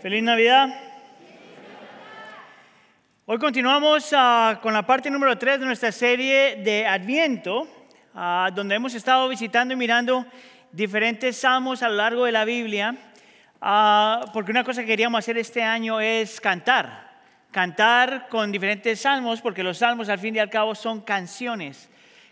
Feliz Navidad. Hoy continuamos ah, con la parte número 3 de nuestra serie de Adviento, ah, donde hemos estado visitando y mirando diferentes salmos a lo largo de la Biblia, ah, porque una cosa que queríamos hacer este año es cantar, cantar con diferentes salmos, porque los salmos al fin y al cabo son canciones.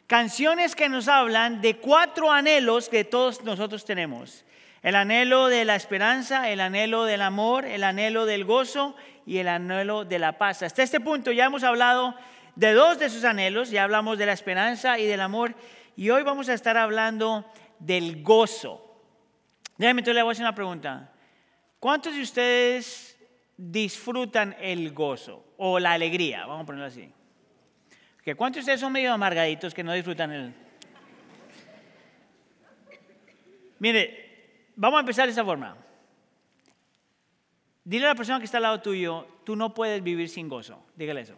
Canciones que nos hablan de cuatro anhelos que todos nosotros tenemos. El anhelo de la esperanza, el anhelo del amor, el anhelo del gozo y el anhelo de la paz. Hasta este punto ya hemos hablado de dos de sus anhelos, ya hablamos de la esperanza y del amor, y hoy vamos a estar hablando del gozo. Déjame, entonces le voy a hacer una pregunta. ¿Cuántos de ustedes disfrutan el gozo o la alegría? Vamos a ponerlo así. ¿Cuántos de ustedes son medio amargaditos que no disfrutan el... Mire, vamos a empezar de esa forma. Dile a la persona que está al lado tuyo, tú no puedes vivir sin gozo. Dígale eso.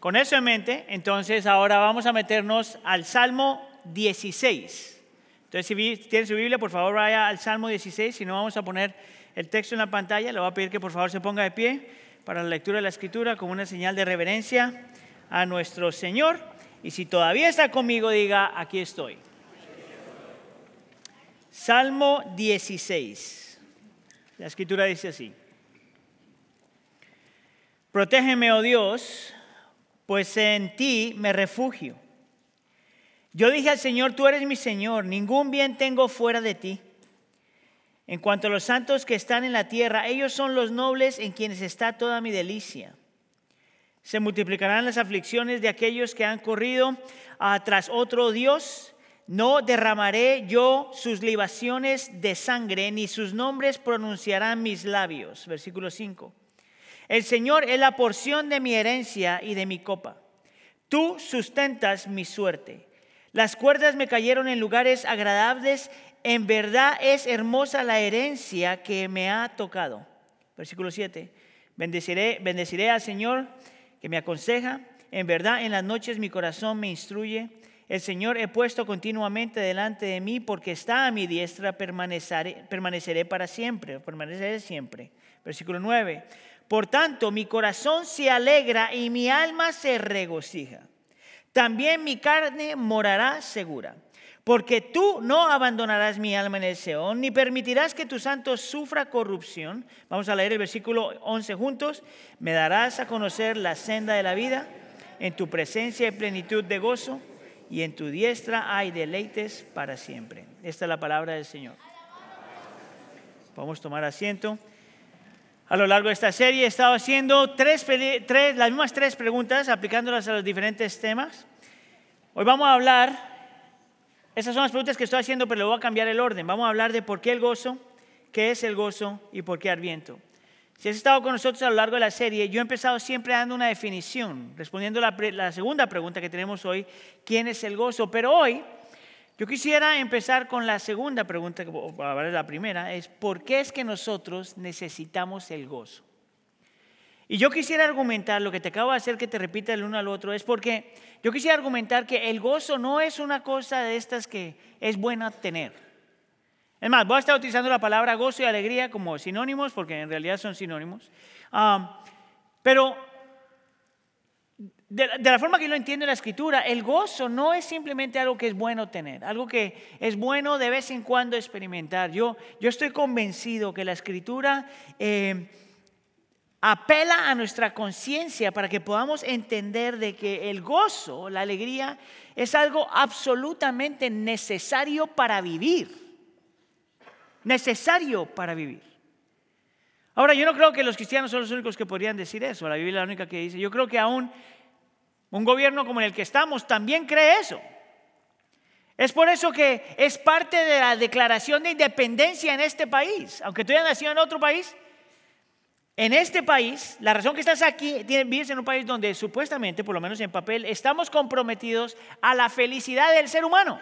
Con eso en mente, entonces ahora vamos a meternos al Salmo 16. Entonces, si tiene su Biblia, por favor vaya al Salmo 16. Si no, vamos a poner el texto en la pantalla. Le voy a pedir que por favor se ponga de pie para la lectura de la Escritura como una señal de reverencia a nuestro Señor. Y si todavía está conmigo, diga, aquí estoy. Salmo 16. La escritura dice así. Protégeme, oh Dios, pues en ti me refugio. Yo dije al Señor, tú eres mi Señor, ningún bien tengo fuera de ti. En cuanto a los santos que están en la tierra, ellos son los nobles en quienes está toda mi delicia. Se multiplicarán las aflicciones de aquellos que han corrido tras otro Dios no derramaré yo sus libaciones de sangre, ni sus nombres pronunciarán mis labios. Versículo 5. El Señor es la porción de mi herencia y de mi copa. Tú sustentas mi suerte. Las cuerdas me cayeron en lugares agradables. En verdad es hermosa la herencia que me ha tocado. Versículo 7. Bendeciré, bendeciré al Señor que me aconseja. En verdad en las noches mi corazón me instruye. El Señor he puesto continuamente delante de mí porque está a mi diestra, permaneceré, para siempre, permaneceré siempre. Versículo 9. Por tanto, mi corazón se alegra y mi alma se regocija. También mi carne morará segura. Porque tú no abandonarás mi alma en el Seón, ni permitirás que tu santo sufra corrupción. Vamos a leer el versículo 11 juntos. Me darás a conocer la senda de la vida. En tu presencia y plenitud de gozo y en tu diestra hay deleites para siempre. Esta es la palabra del Señor. Podemos tomar asiento. A lo largo de esta serie he estado haciendo tres, las mismas tres preguntas, aplicándolas a los diferentes temas. Hoy vamos a hablar, esas son las preguntas que estoy haciendo, pero le voy a cambiar el orden. Vamos a hablar de por qué el gozo, qué es el gozo y por qué Adviento. Si has estado con nosotros a lo largo de la serie, yo he empezado siempre dando una definición, respondiendo la, la segunda pregunta que tenemos hoy, ¿quién es el gozo? Pero hoy yo quisiera empezar con la segunda pregunta, ver la primera, es ¿por qué es que nosotros necesitamos el gozo? Y yo quisiera argumentar, lo que te acabo de hacer que te repita el uno al otro, es porque yo quisiera argumentar que el gozo no es una cosa de estas que es buena tener. Es más, voy a estar utilizando la palabra gozo y alegría como sinónimos, porque en realidad son sinónimos. pero de, la forma que lo entiendo en la escritura, el gozo no es simplemente algo que es bueno tener, algo que es bueno de vez en cuando experimentar. Yo, yo estoy convencido que la escritura eh, apela a nuestra conciencia para que podamos entender de que el gozo, la alegría, es algo absolutamente necesario para vivir necesario para vivir. Ahora, yo no creo que los cristianos son los únicos que podrían decir eso. La Biblia es la única que dice. Yo creo que aún un gobierno como el que estamos también cree eso. Es por eso que es parte de la declaración de independencia en este país. Aunque tú hayas nacido en otro país, en este país, la razón que estás aquí, vives en un país donde supuestamente, por lo menos en papel, estamos comprometidos a la felicidad del ser humano.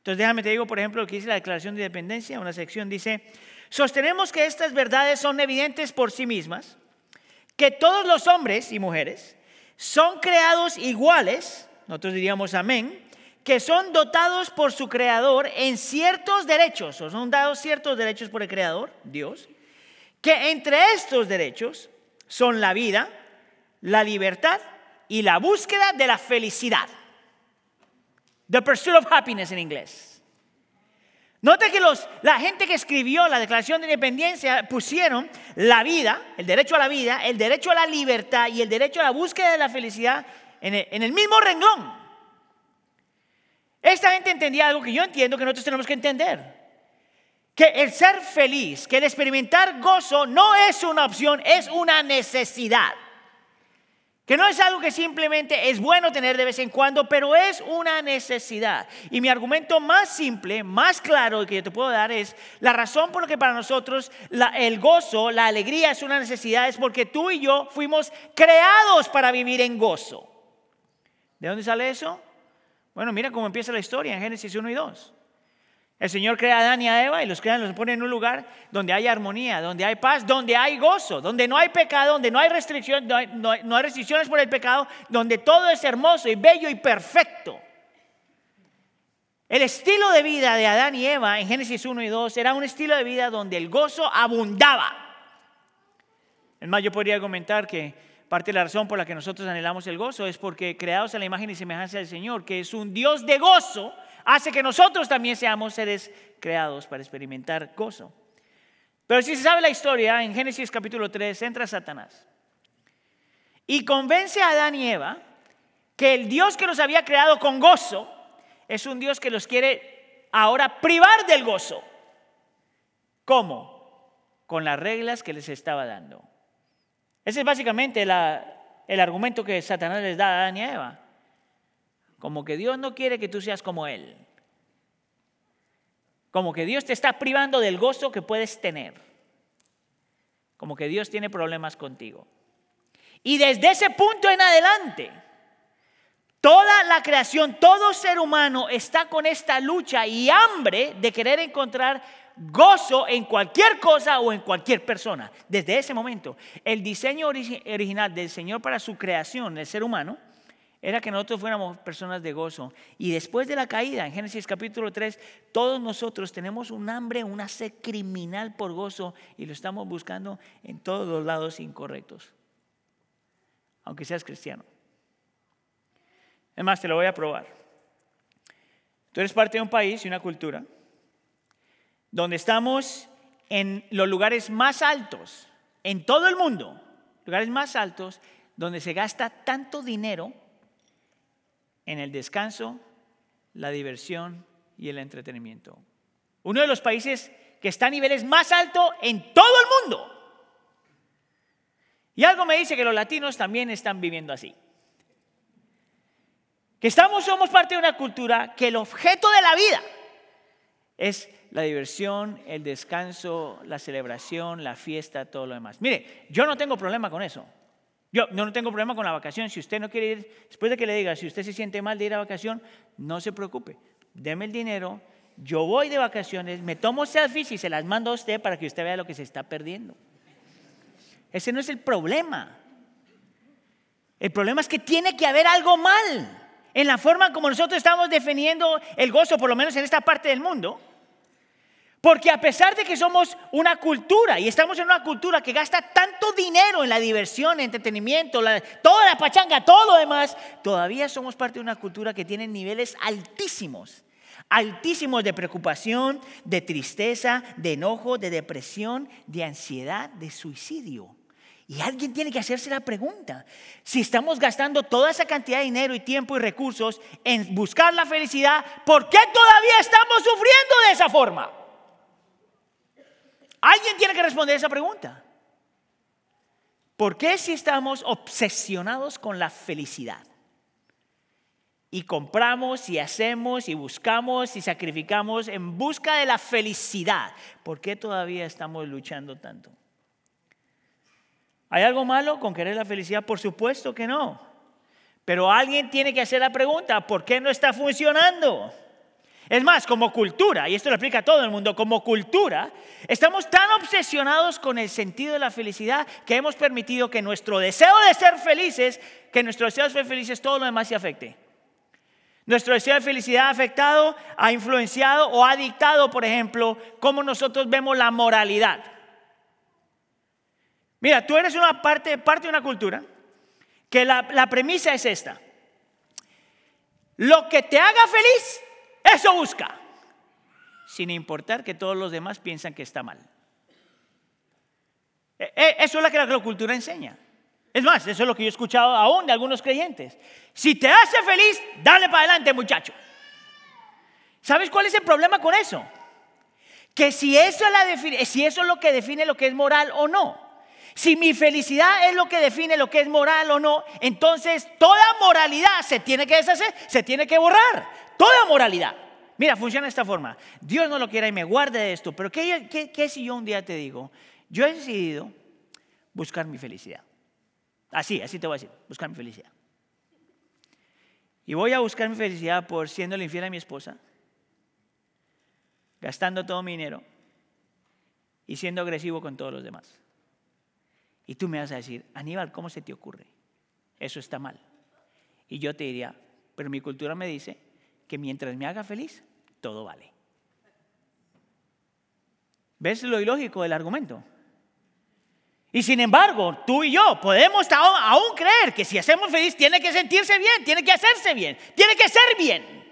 Entonces déjame te digo, por ejemplo, lo que dice la Declaración de Independencia, una sección dice, sostenemos que estas verdades son evidentes por sí mismas, que todos los hombres y mujeres son creados iguales, nosotros diríamos amén, que son dotados por su creador en ciertos derechos, o son dados ciertos derechos por el creador, Dios, que entre estos derechos son la vida, la libertad y la búsqueda de la felicidad. The pursuit of happiness en inglés. Nota que los, la gente que escribió la Declaración de Independencia pusieron la vida, el derecho a la vida, el derecho a la libertad y el derecho a la búsqueda de la felicidad en en el mismo renglón. Esta gente entendía algo que yo entiendo que nosotros tenemos que entender. Que el ser feliz, que el experimentar gozo no es una opción, es una necesidad. Que no es algo que simplemente es bueno tener de vez en cuando, pero es una necesidad. Y mi argumento más simple, más claro que yo te puedo dar es, la razón por la que para nosotros el gozo, la alegría es una necesidad es porque tú y yo fuimos creados para vivir en gozo. ¿De dónde sale eso? Bueno, mira cómo empieza la historia en Génesis 1 y 2. El Señor crea a Adán y a Eva y los crea, los pone en un lugar donde hay armonía, donde hay paz, donde hay gozo, donde no hay pecado, donde no hay restricción, no hay, restricciones por el pecado, donde todo es hermoso y bello y perfecto. El estilo de vida de Adán y Eva en Génesis 1 y 2 era un estilo de vida donde el gozo abundaba. Es más, yo podría comentar que parte de la razón por la que nosotros anhelamos el gozo es porque creados a la imagen y semejanza del Señor, que es un Dios de gozo, hace que nosotros también seamos seres creados para experimentar gozo. Pero si se sabe la historia, en Génesis capítulo 3 entra Satanás y convence a Adán y Eva que el Dios que los había creado con gozo es un Dios que los quiere ahora privar del gozo. ¿Cómo? Con las reglas que les estaba dando. Ese es básicamente el argumento que Satanás les da a Adán y Eva. Como que Dios no quiere que tú seas como Él. Como que Dios te está privando del gozo que puedes tener. Como que Dios tiene problemas contigo. Y desde ese punto en adelante, toda la creación, todo ser humano está con esta lucha y hambre de querer encontrar gozo en cualquier cosa o en cualquier persona. Desde ese momento, el diseño original del Señor para su creación, el ser humano, era que nosotros fuéramos personas de gozo. Y después de la caída, en Génesis capítulo 3, todos nosotros tenemos un hambre, una sed criminal por gozo y lo estamos buscando en todos los lados incorrectos, aunque seas cristiano. Es te lo voy a probar. Tú eres parte de un país y una cultura donde estamos en los lugares más altos, en todo el mundo, lugares más altos, donde se gasta tanto dinero en el descanso, la diversión y el entretenimiento. Uno de los países que está a niveles más altos en todo el mundo. Y algo me dice que los latinos también están viviendo así. Que estamos, somos parte de una cultura que el objeto de la vida es la diversión, el descanso, la celebración, la fiesta, todo lo demás. Mire, yo no tengo problema con eso. Yo no tengo problema con la vacación. Si usted no quiere ir, después de que le diga, si usted se siente mal de ir a vacación, no se preocupe. Deme el dinero, yo voy de vacaciones, me tomo selfies y se las mando a usted para que usted vea lo que se está perdiendo. Ese no es el problema. El problema es que tiene que haber algo mal en la forma como nosotros estamos definiendo el gozo, por lo menos en esta parte del mundo. Porque a pesar de que somos una cultura y estamos en una cultura que gasta tanto dinero en la diversión, entretenimiento, toda la pachanga, todo lo demás, todavía somos parte de una cultura que tiene niveles altísimos, altísimos de preocupación, de tristeza, de enojo, de depresión, de ansiedad, de suicidio. Y alguien tiene que hacerse la pregunta, si estamos gastando toda esa cantidad de dinero y tiempo y recursos en buscar la felicidad, ¿por qué todavía estamos sufriendo de esa forma? Alguien tiene que responder esa pregunta. ¿Por qué si estamos obsesionados con la felicidad? Y compramos y hacemos y buscamos y sacrificamos en busca de la felicidad. ¿Por qué todavía estamos luchando tanto? ¿Hay algo malo con querer la felicidad? Por supuesto que no. Pero alguien tiene que hacer la pregunta, ¿por qué no está funcionando? Es más, como cultura, y esto lo explica a todo el mundo, como cultura, estamos tan obsesionados con el sentido de la felicidad que hemos permitido que nuestro deseo de ser felices, que nuestro deseo de ser felices, todo lo demás se afecte. Nuestro deseo de felicidad ha afectado, ha influenciado o ha dictado, por ejemplo, cómo nosotros vemos la moralidad. Mira, tú eres una parte, parte de una cultura que la, la premisa es esta. Lo que te haga feliz, eso busca, sin importar que todos los demás piensan que está mal. E, e, eso es lo que la cultura enseña. Es más, eso es lo que yo he escuchado aún de algunos creyentes. Si te hace feliz, dale para adelante, muchacho. ¿Sabes cuál es el problema con eso? Que si eso, si eso es lo que define lo que es moral o no, si mi felicidad es lo que define lo que es moral o no, entonces toda moralidad se tiene que deshacer, se tiene que borrar. Toda moralidad. Mira, funciona de esta forma. Dios no lo quiera y me guarde de esto, pero ¿qué, qué, si yo un día te digo, yo he decidido buscar mi felicidad? Así, así te voy a decir, buscar mi felicidad. Y voy a buscar mi felicidad por siendo infiel a mi esposa, gastando todo mi dinero y siendo agresivo con todos los demás. Y tú me vas a decir, Aníbal, ¿cómo se te ocurre? Eso está mal. Y yo te diría, pero mi cultura me dice que mientras me haga feliz, todo vale. ¿Ves lo ilógico del argumento? Y sin embargo, tú y yo podemos aún, creer que si hacemos feliz tiene que sentirse bien, tiene que hacerse bien, tiene que ser bien.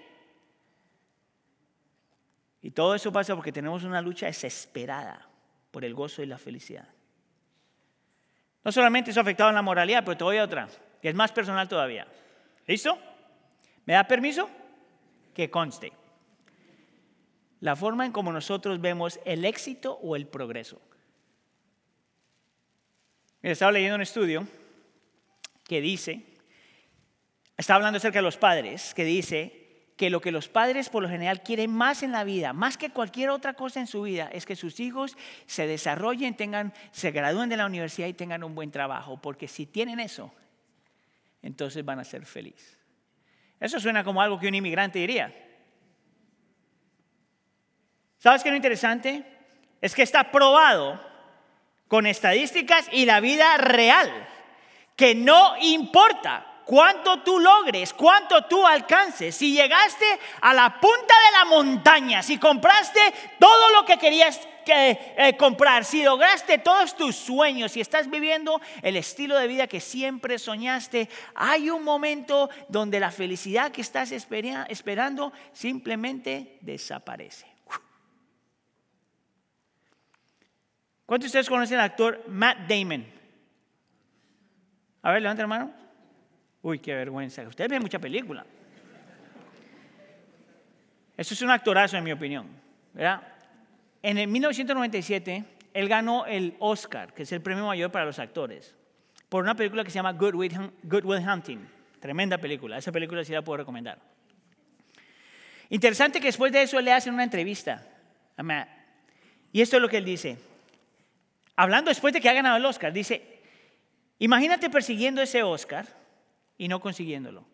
Y todo eso pasa porque tenemos una lucha desesperada por el gozo y la felicidad. No solamente eso ha afectado en la moralidad, pero te voy a otra, que es más personal todavía. ¿Listo? ¿Me da permiso? Que conste. La forma en cómo nosotros vemos el éxito o el progreso. Estaba leyendo un estudio que dice, estaba hablando acerca de los padres, que dice que lo que los padres por lo general quieren más en la vida, más que cualquier otra cosa en su vida, es que sus hijos se desarrollen, tengan, se gradúen de la universidad y tengan un buen trabajo, porque si tienen eso, entonces van a ser felices. Eso suena como algo que un inmigrante diría. ¿Sabes qué es lo interesante? Es que está probado con estadísticas y la vida real, que no importa cuánto tú logres, cuánto tú alcances, si llegaste a la punta de la montaña, si compraste todo lo que querías eh, comprar, si lograste todos tus sueños, si estás viviendo el estilo de vida que siempre soñaste, hay un momento donde la felicidad que estás esperando simplemente desaparece. ¿Cuántos de ustedes conocen al actor Matt Damon? A ver, levanta la mano. Uy, qué vergüenza. Ustedes ven mucha película. Eso es un actorazo, en mi opinión. ¿verdad? En el 1997, él ganó el Oscar, que es el premio mayor para los actores, por una película que se llama Good Will, Hunting. Tremenda película. Esa película sí la puedo recomendar. Interesante que después de eso le hacen una entrevista. Y esto es lo que él dice hablando después de que ha ganado el Oscar, dice, imagínate persiguiendo ese Oscar y no consiguiéndolo.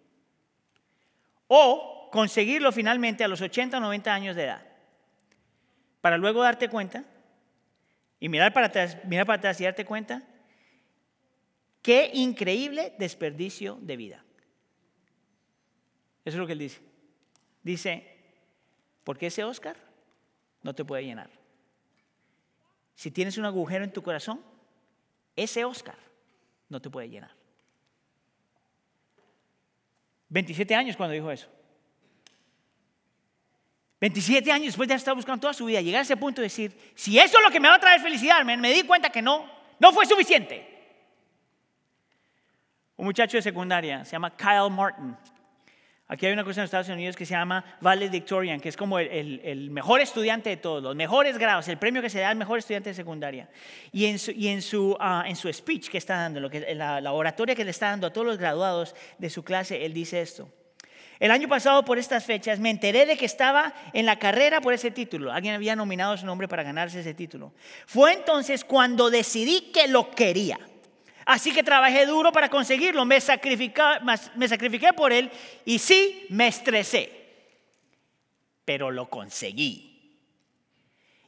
O conseguirlo finalmente a los 80 o 90 años de edad. Para luego darte cuenta y mirar para atrás, para atrás y darte cuenta qué increíble desperdicio de vida. Eso es lo que él dice. Dice, porque ese Oscar no te puede llenar. Si tienes un agujero en tu corazón, ese Oscar no te puede llenar. 27 años cuando dijo eso. 27 años después de estar buscando toda su vida, llegar a ese punto de decir, si eso es lo que me va a traer felicidad, me, me di cuenta que no, no fue suficiente. Un muchacho de secundaria, se llama Kyle Martin, Aquí hay una cosa en Estados Unidos que se llama Valedictorian, que es como el, mejor estudiante de todos, los mejores grados, el premio que se da al mejor estudiante de secundaria. Y en su, y en su, ah, en su speech que está dando, lo que, la, la oratoria que le está dando a todos los graduados de su clase, él dice esto. El año pasado, por estas fechas, me enteré de que estaba en la carrera por ese título. Alguien había nominado su nombre para ganarse ese título. Fue entonces cuando decidí que lo quería. Así que trabajé duro para conseguirlo, me me sacrifiqué por él y sí, me estresé, pero lo conseguí.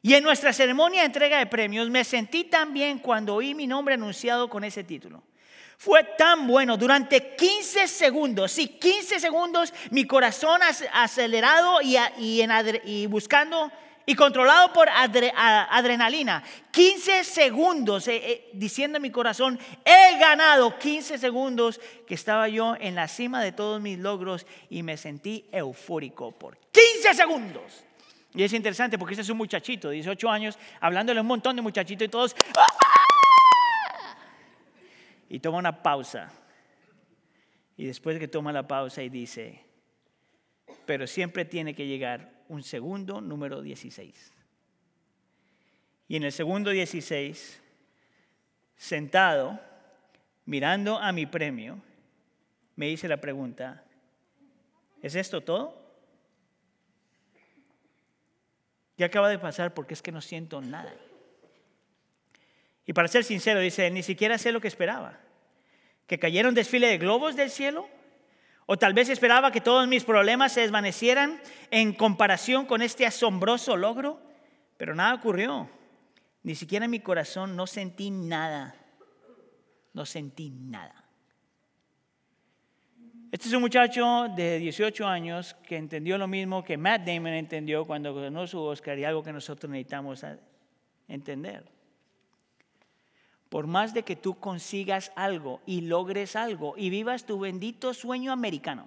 Y en nuestra ceremonia de entrega de premios me sentí tan bien cuando oí mi nombre anunciado con ese título. Fue tan bueno durante 15 segundos, sí, 15 segundos, mi corazón acelerado y, y buscando y controlado por adrenalina. 15 segundos eh, eh, diciendo en mi corazón, he ganado 15 segundos que estaba yo en la cima de todos mis logros y me sentí eufórico por 15 segundos. Y es interesante porque este es un muchachito, 18 años, hablándole a un montón de muchachitos y todos... ¡ah! Y toma una pausa. Y después de que toma la pausa y dice, pero siempre tiene que llegar un segundo número 16. Y en el segundo 16, sentado, mirando a mi premio, me hice la pregunta, ¿es esto todo? Ya acaba de pasar porque es que no siento nada. Y para ser sincero, dice, ni siquiera sé lo que esperaba. ¿Que cayera un desfile de globos del cielo? O tal vez esperaba que todos mis problemas se desvanecieran en comparación con este asombroso logro, pero nada ocurrió. Ni siquiera en mi corazón no sentí nada. No sentí nada. Este es un muchacho de 18 años que entendió lo mismo que Matt Damon entendió cuando ganó su Oscar y algo que nosotros necesitamos entender. Por más de que tú consigas algo y logres algo y vivas tu bendito sueño americano,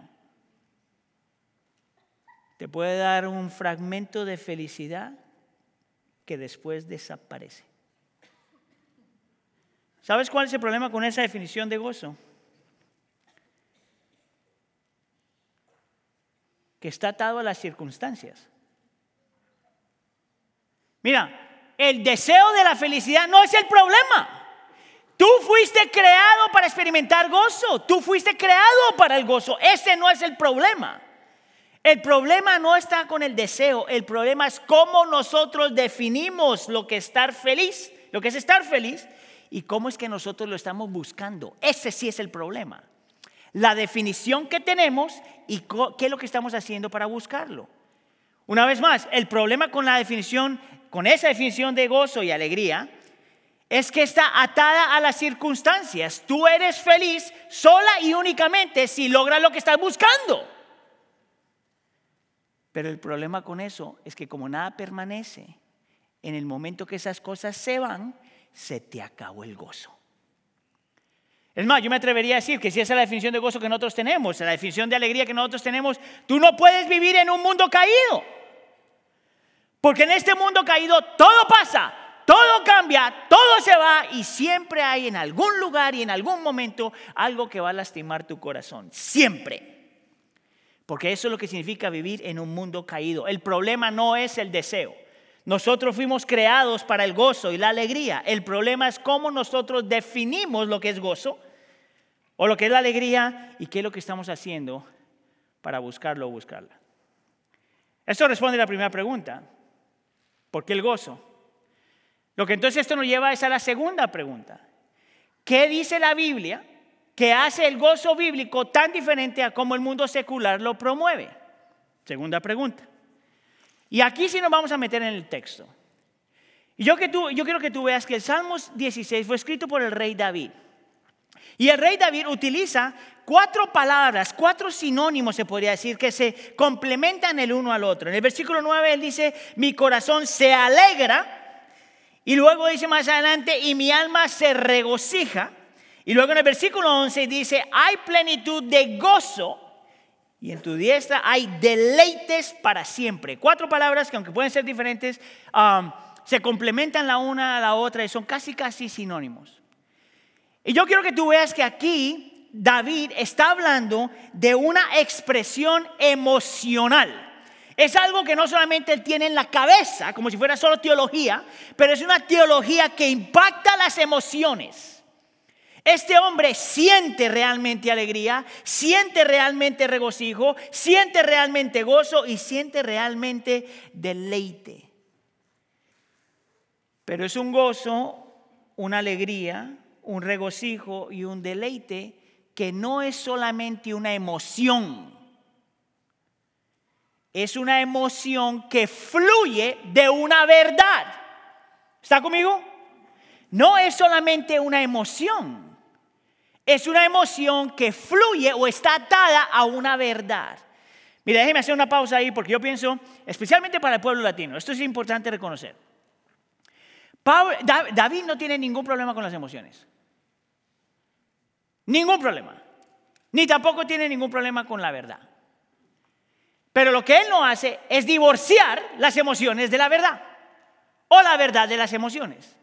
te puede dar un fragmento de felicidad que después desaparece. ¿Sabes cuál es el problema con esa definición de gozo? Que está atado a las circunstancias. Mira, el deseo de la felicidad no es el problema. Tú fuiste creado para experimentar gozo. Tú fuiste creado para el gozo. Ese no es el problema. El problema no está con el deseo. El problema es cómo nosotros definimos lo que es estar feliz, lo que es estar feliz y cómo es que nosotros lo estamos buscando. Ese sí es el problema. La definición que tenemos y qué es lo que estamos haciendo para buscarlo. Una vez más, el problema con la definición, con esa definición de gozo y alegría, es que está atada a las circunstancias. Tú eres feliz sola y únicamente si logras lo que estás buscando. Pero el problema con eso es que como nada permanece, en el momento que esas cosas se van, se te acabó el gozo. Es más, yo me atrevería a decir que si esa es la definición de gozo que nosotros tenemos, la definición de alegría que nosotros tenemos, tú no puedes vivir en un mundo caído. Porque en este mundo caído todo pasa, todo cambia, todo se va y siempre hay en algún lugar y en algún momento algo que va a lastimar tu corazón. Siempre. Porque eso es lo que significa vivir en un mundo caído. El problema no es el deseo. Nosotros fuimos creados para el gozo y la alegría. El problema es cómo nosotros definimos lo que es gozo o lo que es la alegría y qué es lo que estamos haciendo para buscarlo o buscarla. Eso responde a la primera pregunta. ¿Por qué el gozo? Lo que entonces esto nos lleva es a la segunda pregunta. ¿Qué dice la Biblia que hace el gozo bíblico tan diferente a cómo el mundo secular lo promueve? Segunda pregunta. Y aquí sí nos vamos a meter en el texto. Yo, que tú, yo quiero que tú veas que el Salmos 16 fue escrito por el rey David. Y el rey David utiliza cuatro palabras, cuatro sinónimos se podría decir, que se complementan el uno al otro. En el versículo 9 él dice, mi corazón se alegra y luego dice más adelante, y mi alma se regocija. Y luego en el versículo 11 dice, hay plenitud de gozo y en tu diestra hay deleites para siempre. Cuatro palabras que aunque pueden ser diferentes, um, se complementan la una a la otra y son casi, casi sinónimos. Y yo quiero que tú veas que aquí David está hablando de una expresión emocional. Es algo que no solamente él tiene en la cabeza, como si fuera solo teología, pero es una teología que impacta las emociones. Este hombre siente realmente alegría, siente realmente regocijo, siente realmente gozo y siente realmente deleite. Pero es un gozo, una alegría, un regocijo y un deleite que no es solamente una emoción es una emoción que fluye de una verdad. ¿Está conmigo? No es solamente una emoción, es una emoción que fluye o está atada a una verdad. Mira, déjeme hacer una pausa ahí porque yo pienso, especialmente para el pueblo latino, esto es importante reconocer. David no tiene ningún problema con las emociones. Ningún problema. Ni tampoco tiene ningún problema con la verdad. Pero lo que él no hace es divorciar las emociones de la verdad o la verdad de las emociones.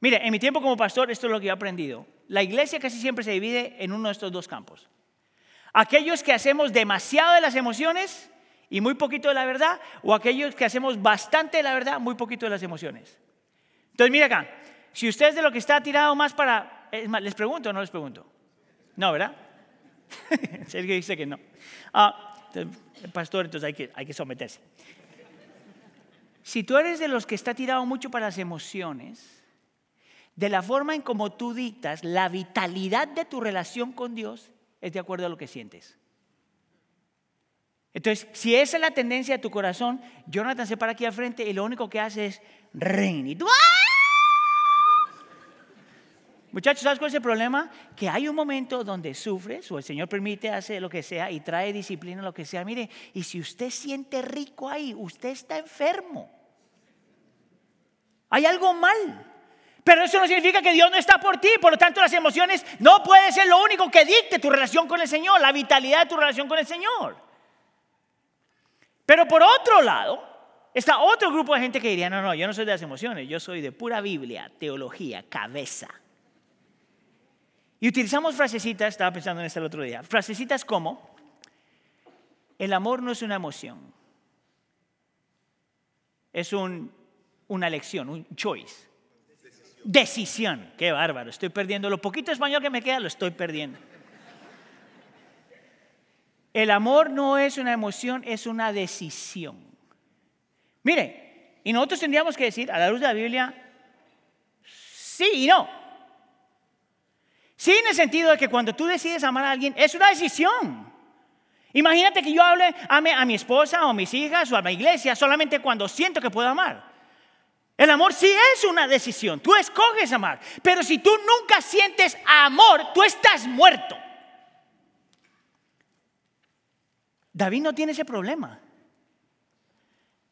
Mire, en mi tiempo como pastor, esto es lo que he aprendido. La iglesia casi siempre se divide en uno de estos dos campos. Aquellos que hacemos demasiado de las emociones y muy poquito de la verdad, o aquellos que hacemos bastante de la verdad, muy poquito de las emociones. Entonces, mire acá, si usted es de lo que está tirado más para... ¿Les pregunto o no les pregunto? No, ¿verdad? Sergio dice que no. Ah, pastor, entonces hay que, hay que someterse. Si tú eres de los que está tirado mucho para las emociones, de la forma en como tú dictas, la vitalidad de tu relación con Dios es de acuerdo a lo que sientes. Entonces, si esa es la tendencia de tu corazón, Jonathan se para aquí al frente y lo único que hace es rein. Muchachos, ¿sabes cuál es el problema? Que hay un momento donde sufres o el Señor permite, hace lo que sea y trae disciplina, lo que sea. Mire, y si usted siente rico ahí, usted está enfermo. Hay algo mal. Pero eso no significa que Dios no está por ti. Por lo tanto, las emociones no pueden ser lo único que dicte tu relación con el Señor, la vitalidad de tu relación con el Señor. Pero por otro lado, está otro grupo de gente que diría, no, no, yo no soy de las emociones, yo soy de pura Biblia, teología, cabeza. Y utilizamos frasecitas, estaba pensando en esto el otro día, frasecitas como, el amor no es una emoción, es una elección, un choice. Decisión. Qué bárbaro. Estoy perdiendo. Lo poquito español que me queda lo estoy perdiendo. El amor no es una emoción, es una decisión. Mire, y nosotros tendríamos que decir, a la luz de la Biblia, sí y no. Sí en el sentido de que cuando tú decides amar a alguien, es una decisión. Imagínate que yo hable, ame a mi esposa o a mis hijas o a mi iglesia solamente cuando siento que puedo amar. El amor sí es una decisión, tú escoges amar, pero si tú nunca sientes amor, tú estás muerto. David no tiene ese problema.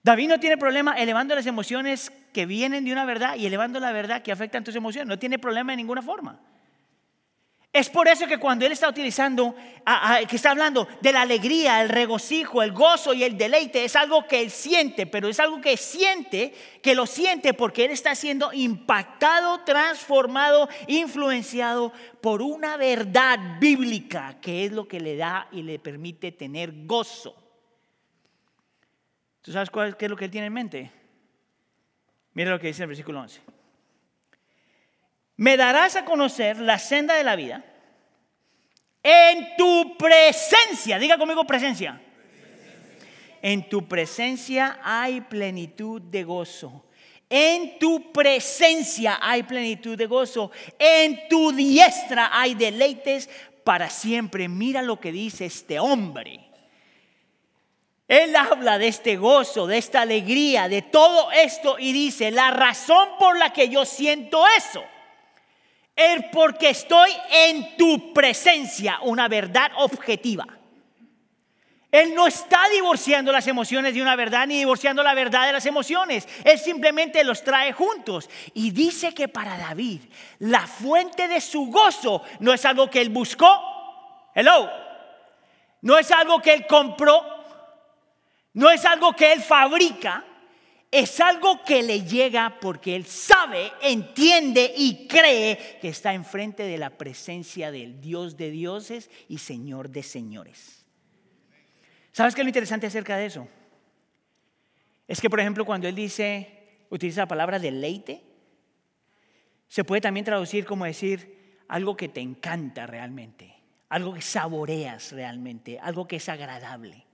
David no tiene problema elevando las emociones que vienen de una verdad y elevando la verdad que afecta a tus emociones. No tiene problema de ninguna forma. Es por eso que cuando Él está utilizando, que está hablando de la alegría, el regocijo, el gozo y el deleite, es algo que Él siente, pero es algo que siente, que lo siente porque Él está siendo impactado, transformado, influenciado por una verdad bíblica que es lo que le da y le permite tener gozo. ¿Tú sabes cuál, qué es lo que Él tiene en mente? Mira lo que dice el versículo 11 me darás a conocer la senda de la vida en tu presencia. Diga conmigo presencia. En tu presencia hay plenitud de gozo. En tu presencia hay plenitud de gozo. En tu diestra hay deleites para siempre. Mira lo que dice este hombre. Él habla de este gozo, de esta alegría, de todo esto y dice, la razón por la que yo siento eso es porque estoy en tu presencia, una verdad objetiva. Él no está divorciando las emociones de una verdad ni divorciando la verdad de las emociones. Él simplemente los trae juntos. Y dice que para David la fuente de su gozo no es algo que él buscó. Hello. No es algo que él compró. No es algo que él fabrica es algo que le llega porque él sabe, entiende y cree que está enfrente de la presencia del Dios de dioses y Señor de señores. ¿Sabes qué es lo interesante acerca de eso? Es que, por ejemplo, cuando él dice, utiliza la palabra deleite, se puede también traducir como decir algo que te encanta realmente, algo que saboreas realmente, algo que es agradable.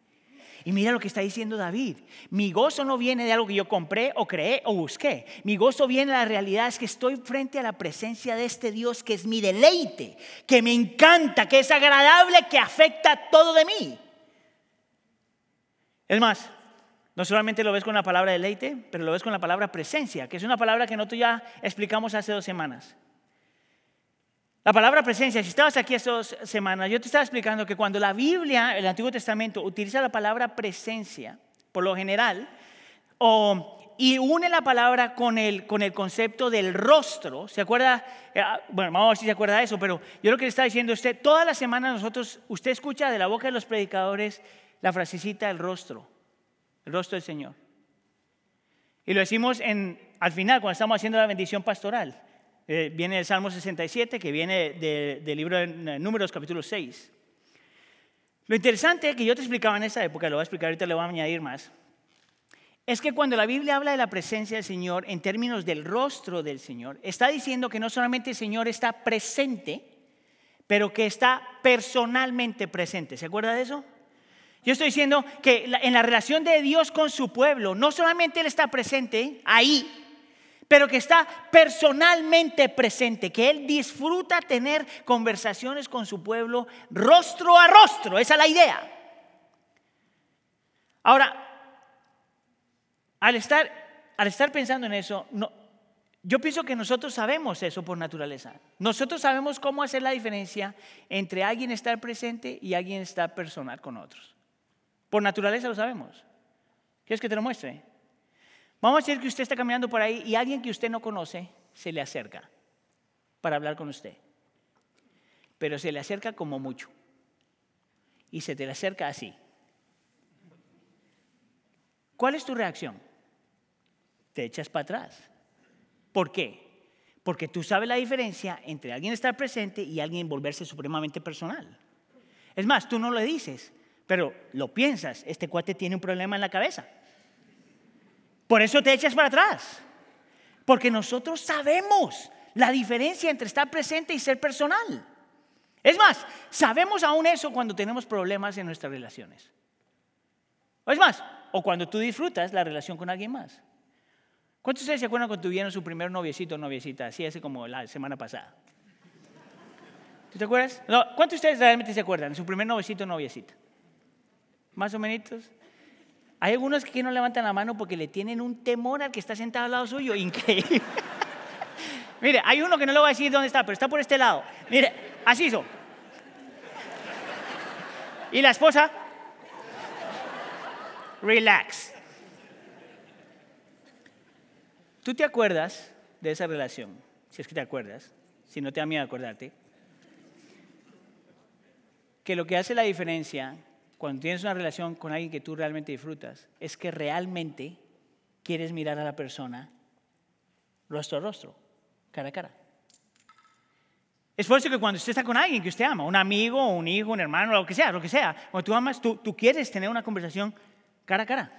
Y mira lo que está diciendo David. Mi gozo no viene de algo que yo compré o creé o busqué. Mi gozo viene de la realidad es que estoy frente a la presencia de este Dios que es mi deleite, que me encanta, que es agradable, que afecta todo de mí. Es más, no solamente lo ves con la palabra deleite, pero lo ves con la palabra presencia, que es una palabra que nosotros ya explicamos hace dos semanas. La palabra presencia, si estabas aquí estas semanas, yo te estaba explicando que cuando la Biblia, el Antiguo Testamento, utiliza la palabra presencia, por lo general, y une la palabra con el, con el concepto del rostro, ¿se acuerda? Eh, ah, bueno, vamos a ver si se acuerda de eso, pero yo lo que le está diciendo a usted, toda la semana nosotros, usted escucha de la boca de los predicadores la frasecita el rostro, el rostro del Señor. Y lo decimos en, al final, cuando estamos haciendo la bendición pastoral. Eh, viene el Salmo 67, que viene del libro de Números, capítulo 6. Lo interesante que yo te explicaba en esa época, lo voy a explicar ahorita, le voy a añadir más, es que cuando la Biblia habla de la presencia del Señor en términos del rostro del Señor, está diciendo que no solamente el Señor está presente, pero que está personalmente presente. ¿Se acuerda de eso? Yo estoy diciendo que en la relación de Dios con su pueblo, no solamente Él está presente ahí, pero que está personalmente presente, que Él disfruta tener conversaciones con su pueblo rostro a rostro. Esa es la idea. Ahora, al estar, al estar pensando en eso, yo pienso que nosotros sabemos eso por naturaleza. Nosotros sabemos cómo hacer la diferencia entre alguien estar presente y alguien estar personal con otros. Por naturaleza lo sabemos. ¿Quieres que te lo muestre? Vamos a decir que usted está caminando por ahí y alguien que usted no conoce se le acerca para hablar con usted. Pero se le acerca como mucho. Y se te le acerca así. ¿Cuál es tu reacción? Te echas para atrás. ¿Por qué? Porque tú sabes la diferencia entre alguien estar presente y alguien volverse supremamente personal. Es más, tú no lo dices, pero lo piensas, este cuate tiene un problema en la cabeza. Por eso te echas para atrás. Porque nosotros sabemos la diferencia entre estar presente y ser personal. Es más, sabemos aún eso cuando tenemos problemas en nuestras relaciones. O es más, o cuando tú disfrutas la relación con alguien más. ¿Cuántos de ustedes se acuerdan cuando tuvieron su primer noviecito o noviecita? Así hace como la semana pasada. ¿Tú te acuerdas? ¿Cuántos de ustedes realmente se acuerdan su primer noviecito o noviecita? más o menos. Hay algunos que no levantan la mano porque le tienen un temor al que está sentado al lado suyo, increíble. Mire, hay uno que no le voy a decir dónde está, pero está por este lado. Mire, así hizo. Y la esposa, relax. ¿Tú te acuerdas de esa relación? Si es que te acuerdas, si no te da miedo acordarte, que lo que hace la diferencia cuando tienes una relación con alguien que tú realmente disfrutas, es que realmente quieres mirar a la persona rostro a rostro, cara a cara. Es por eso que cuando usted está con alguien que usted ama, un amigo, un hijo, un hermano, lo que sea, lo que sea, cuando tú amas, tú, tú quieres tener una conversación cara a cara.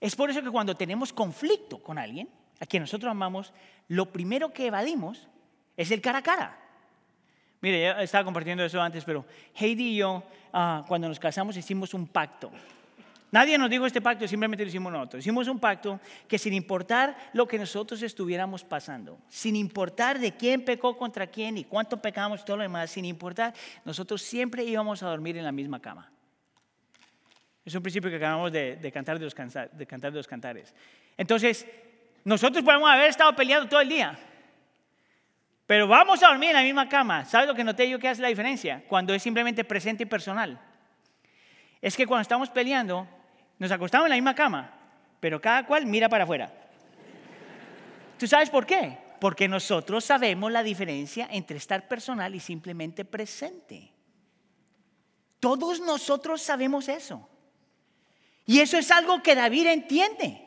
Es por eso que cuando tenemos conflicto con alguien, a quien nosotros amamos, lo primero que evadimos es el cara a cara. Mire, ya estaba compartiendo eso antes, pero Heidi y yo, ah, cuando nos casamos, hicimos un pacto. Nadie nos dijo este pacto, simplemente lo hicimos nosotros. Hicimos un pacto que sin importar lo que nosotros estuviéramos pasando, sin importar de quién pecó contra quién y cuánto pecamos y todo lo demás, sin importar, nosotros siempre íbamos a dormir en la misma cama. Es un principio que acabamos de, cantar, de, los, de cantar de los cantares. Entonces, nosotros podemos haber estado peleando todo el día. Pero vamos a dormir en la misma cama. ¿Sabes lo que noté yo que hace la diferencia? Cuando es simplemente presente y personal. Es que cuando estamos peleando, nos acostamos en la misma cama, pero cada cual mira para afuera. ¿Tú sabes por qué? Porque nosotros sabemos la diferencia entre estar personal y simplemente presente. Todos nosotros sabemos eso. Y eso es algo que David entiende.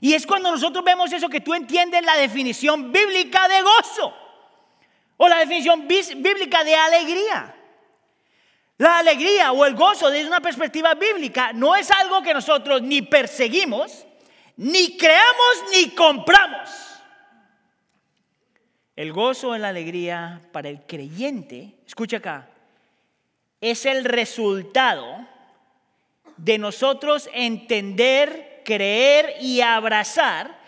Y es cuando nosotros vemos eso que tú entiendes la definición bíblica de gozo. O la definición bíblica de alegría. La alegría o el gozo desde una perspectiva bíblica no es algo que nosotros ni perseguimos, ni creamos, ni compramos. El gozo en la alegría para el creyente, escucha acá, es el resultado de nosotros entender, creer y abrazar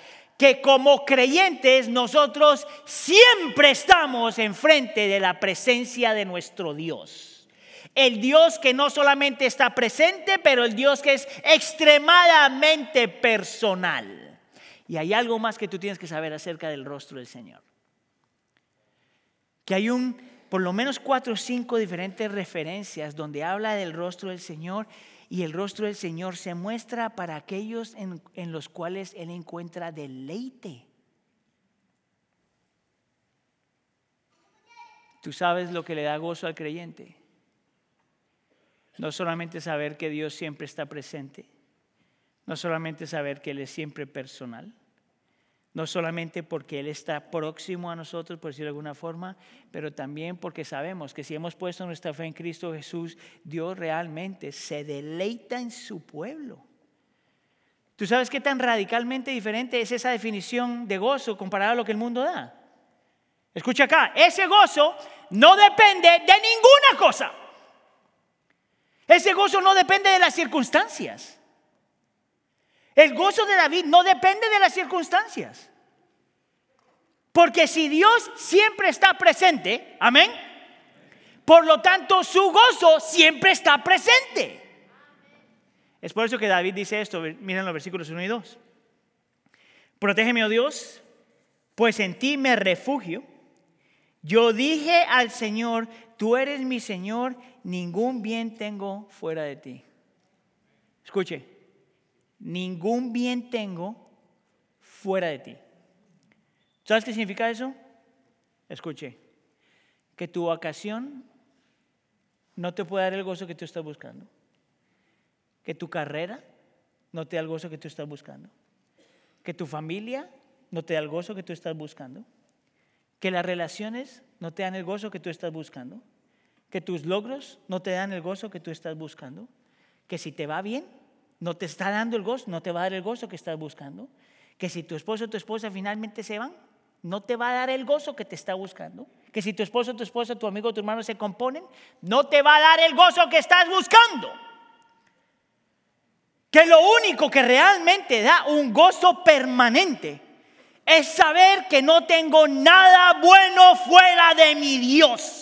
que como creyentes nosotros siempre estamos enfrente de la presencia de nuestro Dios. El Dios que no solamente está presente, pero el Dios que es extremadamente personal. Y hay algo más que tú tienes que saber acerca del rostro del Señor. que hay un, por lo menos cuatro o cinco diferentes referencias donde habla del rostro del Señor y el rostro del Señor se muestra para aquellos en, en los cuales Él encuentra deleite. Tú sabes lo que le da gozo al creyente. No solamente saber que Dios siempre está presente, no solamente saber que Él es siempre personal, no solamente porque Él está próximo a nosotros, por decirlo de alguna forma, pero también porque sabemos que si hemos puesto nuestra fe en Cristo Jesús, Dios realmente se deleita en su pueblo. ¿Tú sabes qué tan radicalmente diferente es esa definición de gozo comparada a lo que el mundo da? Escucha acá, ese gozo no depende de ninguna cosa. Ese gozo no depende de las circunstancias. El gozo de David no depende de las circunstancias. Porque si Dios siempre está presente, amén, por lo tanto su gozo siempre está presente. Es por eso que David dice esto, miren los versículos 1 y 2. Protégeme, oh Dios, pues en ti me refugio. Yo dije al Señor, tú eres mi Señor, ningún bien tengo fuera de ti. Escuche, ningún bien tengo fuera de ti. ¿Sabes qué significa eso? Escuche, que tu vacación no te puede dar el gozo que tú estás buscando. Que tu carrera no te da el gozo que tú estás buscando. Que tu familia no te da el gozo que tú estás buscando. Que las relaciones no te dan el gozo que tú estás buscando. Que tus logros no te dan el gozo que tú estás buscando. Que si te va bien, no te está dando el gozo, no te va a dar el gozo que estás buscando. Que si tu esposo o tu esposa finalmente se van, no te va a dar el gozo que te está buscando. Que si tu esposo, tu esposa, tu amigo, tu hermano se componen, no te va a dar el gozo que estás buscando. Que lo único que realmente da un gozo permanente es saber que no tengo nada bueno fuera de mi Dios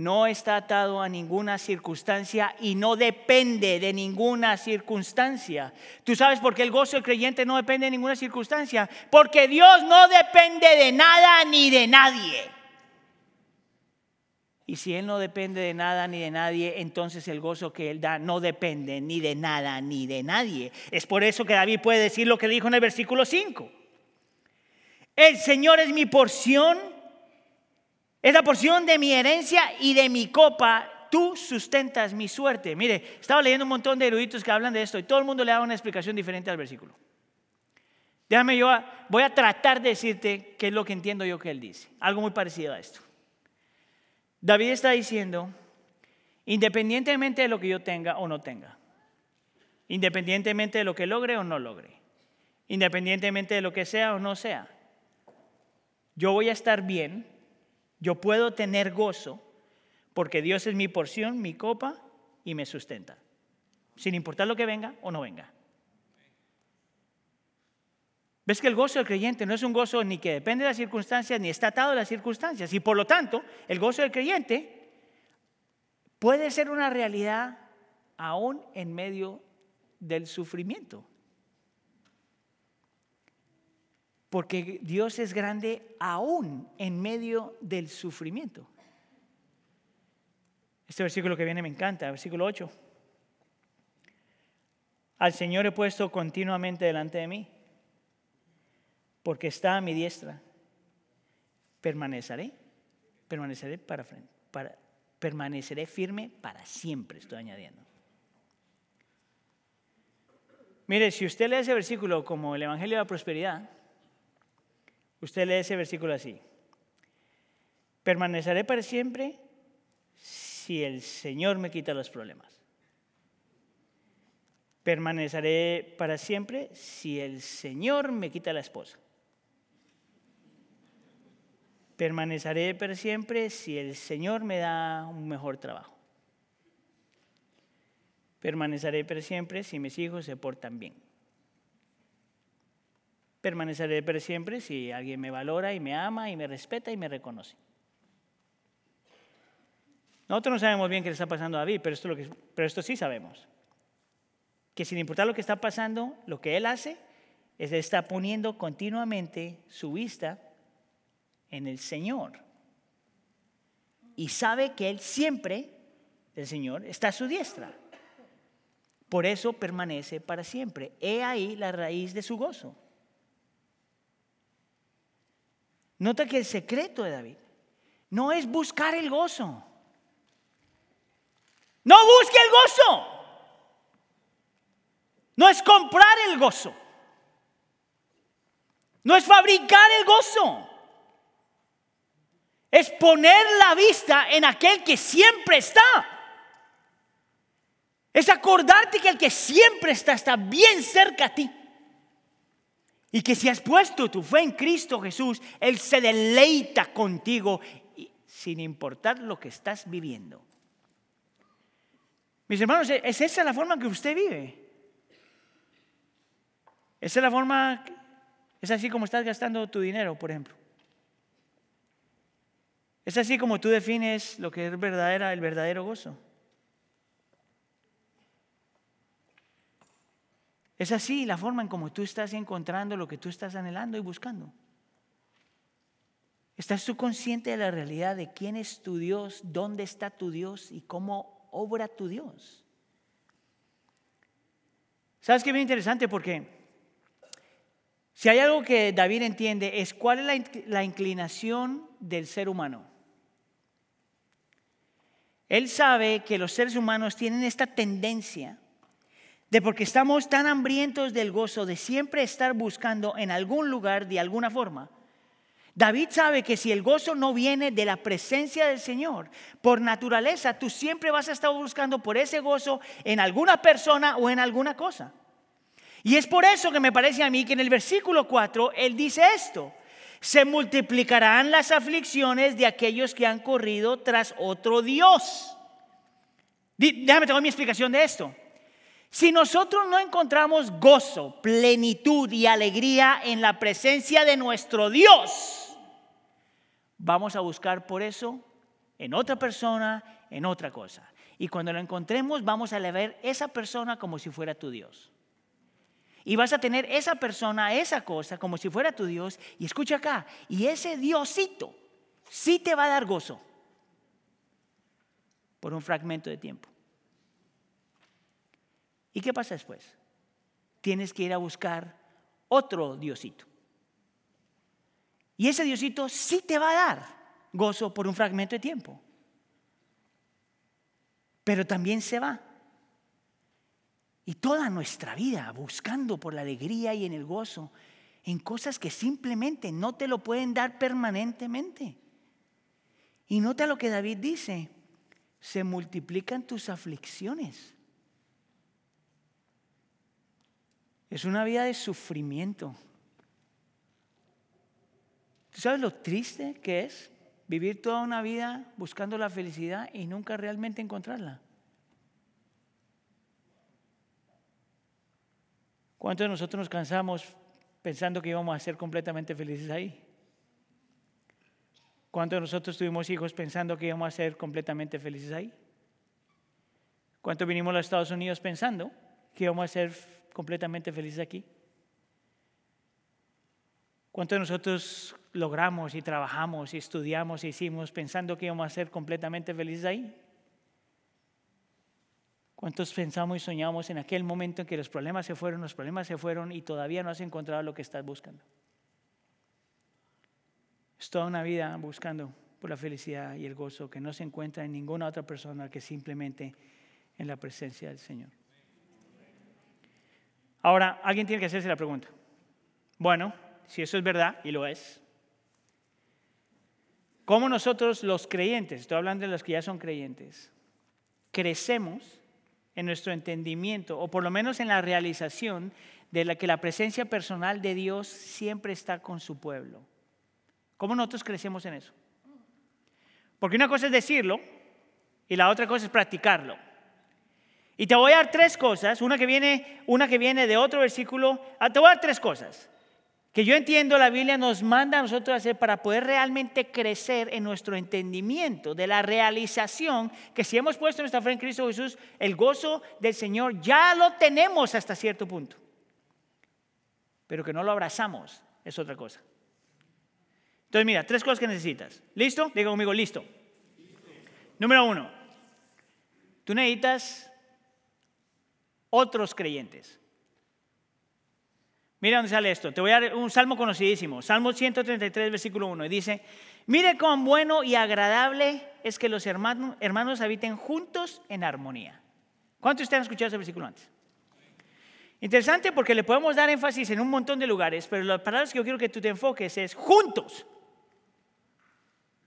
no está atado a ninguna circunstancia y no depende de ninguna circunstancia. ¿Tú sabes por qué el gozo del creyente no depende de ninguna circunstancia? Porque Dios no depende de nada ni de nadie. Y si Él no depende de nada ni de nadie, entonces el gozo que Él da no depende ni de nada ni de nadie. Es por eso que David puede decir lo que dijo en el versículo 5. El Señor es mi porción es la porción de mi herencia y de mi copa. Tú sustentas mi suerte. Mire, estaba leyendo un montón de eruditos que hablan de esto y todo el mundo le da una explicación diferente al versículo. Déjame yo, voy a tratar de decirte qué es lo que entiendo yo que él dice. Algo muy parecido a esto. David está diciendo, independientemente de lo que yo tenga o no tenga, independientemente de lo que logre o no logre, independientemente de lo que sea o no sea, yo voy a estar bien yo puedo tener gozo porque Dios es mi porción, mi copa y me sustenta, sin importar lo que venga o no venga. ¿Ves que el gozo del creyente no es un gozo ni que depende de las circunstancias ni está atado a las circunstancias? Y por lo tanto, el gozo del creyente puede ser una realidad aún en medio del sufrimiento. Porque Dios es grande aún en medio del sufrimiento. Este versículo que viene me encanta, versículo 8. Al Señor he puesto continuamente delante de mí, porque está a mi diestra. Permaneceré, permaneceré para, para permaneceré firme para siempre, estoy añadiendo. Mire, si usted lee ese versículo como el Evangelio de la Prosperidad, Usted lee ese versículo así. Permaneceré para siempre si el Señor me quita los problemas. Permaneceré para siempre si el Señor me quita la esposa. Permaneceré para siempre si el Señor me da un mejor trabajo. Permaneceré para siempre si mis hijos se portan bien. Permaneceré para siempre si alguien me valora y me ama y me respeta y me reconoce. Nosotros no sabemos bien qué le está pasando a David, pero esto, sí sabemos. Que sin importar lo que está pasando, lo que él hace es está poniendo continuamente su vista en el Señor. Y sabe que Él siempre, el Señor, está a su diestra. Por eso permanece para siempre. He ahí la raíz de su gozo. Nota que el secreto de David no es buscar el gozo. No busque el gozo. No es comprar el gozo. No es fabricar el gozo. Es poner la vista en aquel que siempre está. Es acordarte que el que siempre está está bien cerca a ti. Y que si has puesto tu fe en Cristo Jesús, Él se deleita contigo sin importar lo que estás viviendo. Mis hermanos, ¿es esa la forma que usted vive? Esa es la forma, es así como estás gastando tu dinero, por ejemplo. Es así como tú defines lo que es verdadera, el verdadero gozo. Es así la forma en como tú estás encontrando lo que tú estás anhelando y buscando. ¿Estás tú consciente de la realidad de quién es tu Dios, dónde está tu Dios y cómo obra tu Dios? ¿Sabes qué bien interesante? Porque si hay algo que David entiende es cuál es la, inclinación del ser humano. Él sabe que los seres humanos tienen esta tendencia de porque estamos tan hambrientos del gozo de siempre estar buscando en algún lugar de alguna forma. David sabe que si el gozo no viene de la presencia del Señor, por naturaleza tú siempre vas a estar buscando por ese gozo en alguna persona o en alguna cosa. Y es por eso que me parece a mí que en el versículo 4 él dice esto. Se multiplicarán las aflicciones de aquellos que han corrido tras otro Dios. Déjame tomar mi explicación de esto. Si nosotros no encontramos gozo, plenitud y alegría en la presencia de nuestro Dios, vamos a buscar por eso en otra persona, en otra cosa. Y cuando lo encontremos, vamos a ver esa persona como si fuera tu Dios. Y vas a tener esa persona, esa cosa, como si fuera tu Dios. Y escucha acá, y ese Diosito sí te va a dar gozo por un fragmento de tiempo. ¿Y qué pasa después? Tienes que ir a buscar otro Diosito. Y ese Diosito sí te va a dar gozo por un fragmento de tiempo. Pero también se va. Y toda nuestra vida buscando por la alegría y en el gozo en cosas que simplemente no te lo pueden dar permanentemente. Y nota lo que David dice, se multiplican tus aflicciones. Es una vida de sufrimiento. ¿Tú sabes lo triste que es vivir toda una vida buscando la felicidad y nunca realmente encontrarla? ¿Cuántos de nosotros nos cansamos pensando que íbamos a ser completamente felices ahí? ¿Cuántos de nosotros tuvimos hijos pensando que íbamos a ser completamente felices ahí? ¿Cuántos vinimos a Estados Unidos pensando que íbamos a ser completamente felices aquí? ¿Cuántos de nosotros logramos y trabajamos y estudiamos y hicimos pensando que íbamos a ser completamente felices ahí? ¿Cuántos pensamos y soñamos en aquel momento en que los problemas se fueron, los problemas se fueron y todavía no has encontrado lo que estás buscando? Es toda una vida buscando por la felicidad y el gozo que no se encuentra en ninguna otra persona que simplemente en la presencia del Señor. Ahora, alguien tiene que hacerse la pregunta. Bueno, si eso es verdad, y lo es, ¿cómo nosotros los creyentes, estoy hablando de los que ya son creyentes, crecemos en nuestro entendimiento, o por lo menos en la realización de que la presencia personal de Dios siempre está con su pueblo. ¿Cómo nosotros crecemos en eso? Porque una cosa es decirlo y la otra cosa es practicarlo. Y te voy a dar tres cosas, una que viene, una que viene de otro versículo. Ah, te voy a dar tres cosas que yo entiendo la Biblia nos manda a nosotros hacer para poder realmente crecer en nuestro entendimiento de la realización que si hemos puesto nuestra fe en Cristo Jesús, el gozo del Señor ya lo tenemos hasta cierto punto. Pero que no lo abrazamos es otra cosa. Entonces, mira, tres cosas que necesitas. ¿Listo? Diga conmigo, listo. Número uno, tú necesitas otros creyentes. Mira dónde sale esto. Te voy a dar un salmo conocidísimo. Salmo 133, versículo 1. Y dice, mire cuán bueno y agradable es que los hermanos, hermanos habiten juntos en armonía. ¿Cuántos de ustedes han escuchado ese versículo antes? Interesante porque le podemos dar énfasis en un montón de lugares, pero las palabras que yo quiero que tú te enfoques es juntos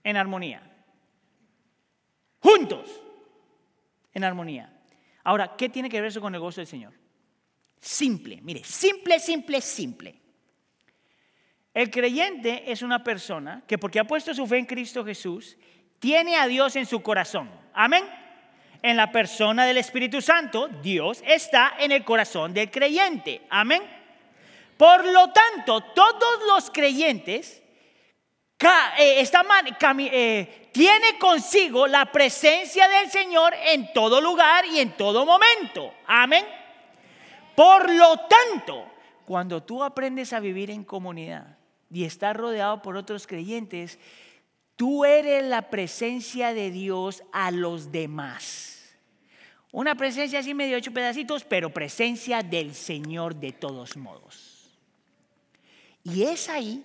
en armonía. Juntos en armonía. Ahora, ¿qué tiene que ver eso con el gozo del Señor? Simple, mire, simple, simple, simple. El creyente es una persona que porque ha puesto su fe en Cristo Jesús, tiene a Dios en su corazón. Amén. En la persona del Espíritu Santo, Dios está en el corazón del creyente. Amén. Por lo tanto, todos los creyentes eh, eh, tiene consigo la presencia del Señor en todo lugar y en todo momento. Amén. Por lo tanto, cuando tú aprendes a vivir en comunidad y estás rodeado por otros creyentes, tú eres la presencia de Dios a los demás. Una presencia así medio ocho pedacitos, pero presencia del Señor de todos modos. Y es ahí